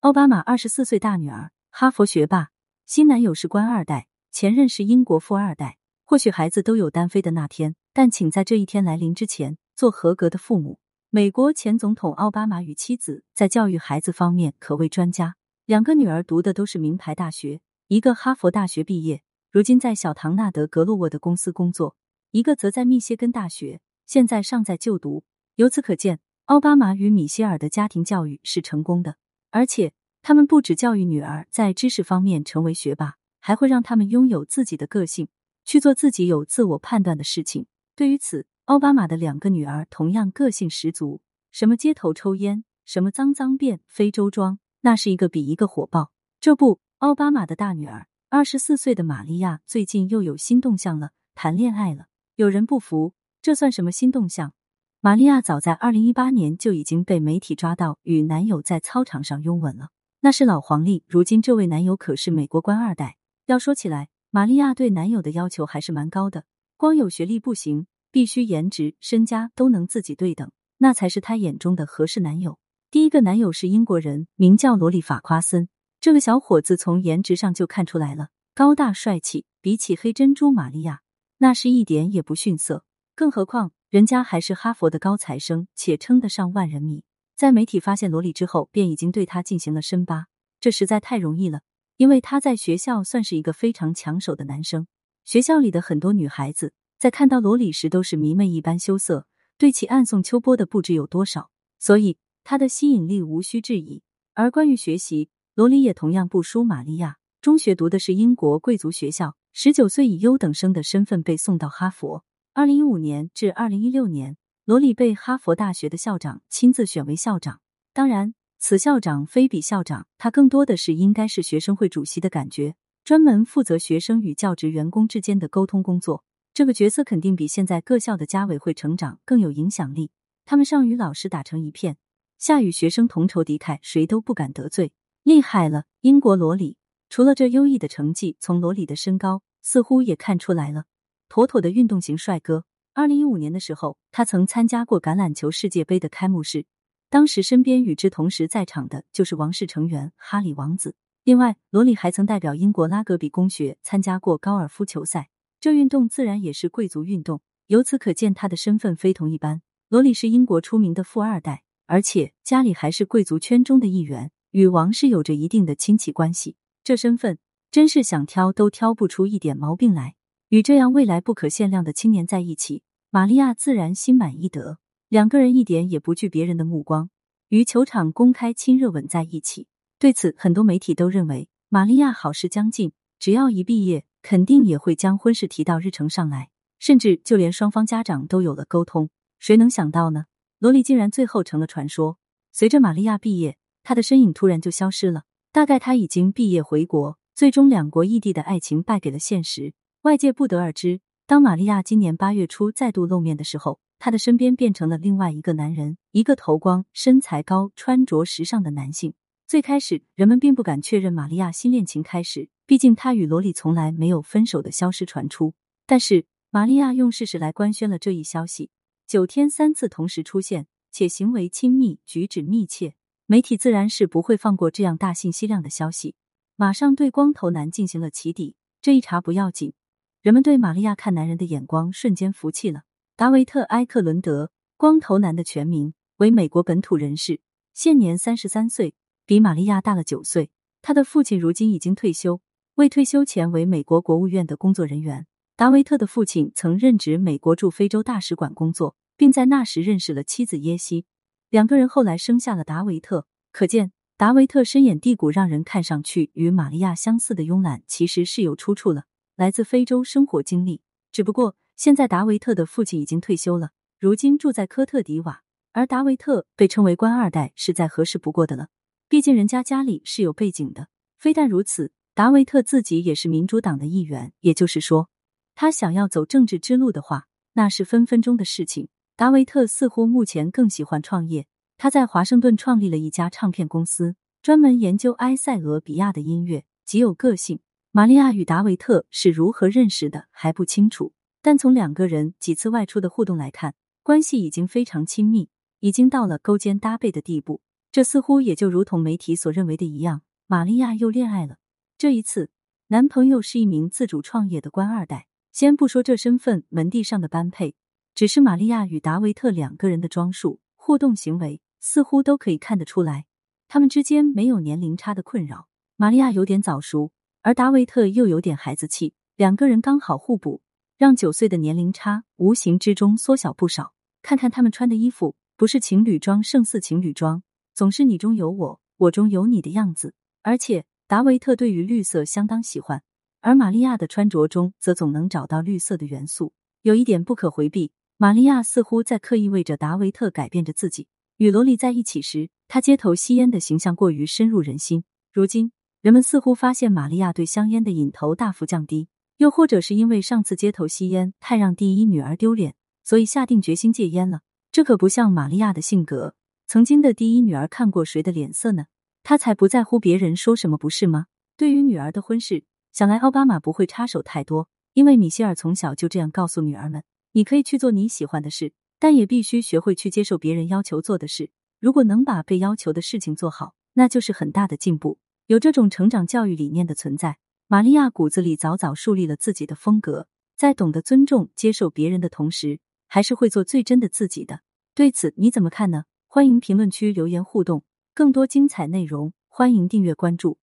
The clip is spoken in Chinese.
奥巴马二十四岁大女儿，哈佛学霸，新男友是官二代，前任是英国富二代。或许孩子都有单飞的那天，但请在这一天来临之前做合格的父母。美国前总统奥巴马与妻子在教育孩子方面可谓专家，两个女儿读的都是名牌大学，一个哈佛大学毕业，如今在小唐纳德·格洛沃的公司工作；一个则在密歇根大学，现在尚在就读。由此可见，奥巴马与米歇尔的家庭教育是成功的。而且，他们不止教育女儿在知识方面成为学霸，还会让他们拥有自己的个性，去做自己有自我判断的事情。对于此，奥巴马的两个女儿同样个性十足，什么街头抽烟，什么脏脏辫、非洲装，那是一个比一个火爆。这不，奥巴马的大女儿二十四岁的玛利亚最近又有新动向了，谈恋爱了。有人不服，这算什么新动向？玛利亚早在二零一八年就已经被媒体抓到与男友在操场上拥吻了，那是老黄历。如今这位男友可是美国官二代。要说起来，玛利亚对男友的要求还是蛮高的，光有学历不行，必须颜值、身家都能自己对等，那才是她眼中的合适男友。第一个男友是英国人，名叫罗里法夸森。这个小伙子从颜值上就看出来了，高大帅气，比起黑珍珠玛利亚，那是一点也不逊色。更何况。人家还是哈佛的高材生，且称得上万人迷。在媒体发现罗莉之后，便已经对他进行了深扒，这实在太容易了，因为他在学校算是一个非常抢手的男生。学校里的很多女孩子在看到罗莉时，都是迷妹一般羞涩，对其暗送秋波的不知有多少，所以他的吸引力无需质疑。而关于学习，罗莉也同样不输玛利亚。中学读的是英国贵族学校，十九岁以优等生的身份被送到哈佛。二零一五年至二零一六年，罗里被哈佛大学的校长亲自选为校长。当然，此校长非彼校长，他更多的是应该是学生会主席的感觉，专门负责学生与教职员工之间的沟通工作。这个角色肯定比现在各校的家委会成长更有影响力。他们上与老师打成一片，下与学生同仇敌忾，谁都不敢得罪。厉害了，英国罗里！除了这优异的成绩，从罗里的身高似乎也看出来了。妥妥的运动型帅哥。二零一五年的时候，他曾参加过橄榄球世界杯的开幕式，当时身边与之同时在场的就是王室成员哈里王子。另外，罗里还曾代表英国拉格比公学参加过高尔夫球赛，这运动自然也是贵族运动。由此可见，他的身份非同一般。罗里是英国出名的富二代，而且家里还是贵族圈中的一员，与王室有着一定的亲戚关系。这身份真是想挑都挑不出一点毛病来。与这样未来不可限量的青年在一起，玛利亚自然心满意得。两个人一点也不惧别人的目光，于球场公开亲热吻在一起。对此，很多媒体都认为玛利亚好事将近，只要一毕业，肯定也会将婚事提到日程上来，甚至就连双方家长都有了沟通。谁能想到呢？罗莉竟然最后成了传说。随着玛利亚毕业，他的身影突然就消失了。大概他已经毕业回国，最终两国异地的爱情败给了现实。外界不得而知，当玛利亚今年八月初再度露面的时候，她的身边变成了另外一个男人，一个头光、身材高、穿着时尚的男性。最开始，人们并不敢确认玛利亚新恋情开始，毕竟她与罗里从来没有分手的消息传出。但是，玛利亚用事实来官宣了这一消息：九天三次同时出现，且行为亲密，举止密切。媒体自然是不会放过这样大信息量的消息，马上对光头男进行了起底。这一查不要紧。人们对玛利亚看男人的眼光瞬间服气了。达维特·埃克伦德，光头男的全名为美国本土人士，现年三十三岁，比玛利亚大了九岁。他的父亲如今已经退休，未退休前为美国国务院的工作人员。达维特的父亲曾任职美国驻非洲大使馆工作，并在那时认识了妻子耶西，两个人后来生下了达维特。可见，达维特深眼蒂骨，让人看上去与玛利亚相似的慵懒，其实是有出处了。来自非洲生活经历，只不过现在达维特的父亲已经退休了，如今住在科特迪瓦，而达维特被称为官二代是再合适不过的了。毕竟人家家里是有背景的。非但如此，达维特自己也是民主党的一员，也就是说，他想要走政治之路的话，那是分分钟的事情。达维特似乎目前更喜欢创业，他在华盛顿创立了一家唱片公司，专门研究埃塞俄比亚的音乐，极有个性。玛利亚与达维特是如何认识的还不清楚，但从两个人几次外出的互动来看，关系已经非常亲密，已经到了勾肩搭背的地步。这似乎也就如同媒体所认为的一样，玛利亚又恋爱了。这一次，男朋友是一名自主创业的官二代。先不说这身份门第上的般配，只是玛利亚与达维特两个人的装束、互动行为，似乎都可以看得出来，他们之间没有年龄差的困扰。玛利亚有点早熟，而达维特又有点孩子气，两个人刚好互补，让九岁的年龄差无形之中缩小不少。看看他们穿的衣服，不是情侣装胜似情侣装，总是你中有我，我中有你的样子。而且达维特对于绿色相当喜欢。而玛利亚的穿着中，则总能找到绿色的元素。有一点不可回避，玛利亚似乎在刻意为着达维特改变着自己。与罗莉在一起时，她街头吸烟的形象过于深入人心。如今，人们似乎发现玛利亚对香烟的瘾头大幅降低，又或者是因为上次街头吸烟太让第一女儿丢脸，所以下定决心戒烟了。这可不像玛利亚的性格。曾经的第一女儿看过谁的脸色呢？她才不在乎别人说什么，不是吗？对于女儿的婚事。想来奥巴马不会插手太多，因为米歇尔从小就这样告诉女儿们：“你可以去做你喜欢的事，但也必须学会去接受别人要求做的事。如果能把被要求的事情做好，那就是很大的进步。”有这种成长教育理念的存在，玛利亚骨子里早早树立了自己的风格，在懂得尊重、接受别人的同时，还是会做最真的自己的。对此你怎么看呢？欢迎评论区留言互动，更多精彩内容，欢迎订阅关注。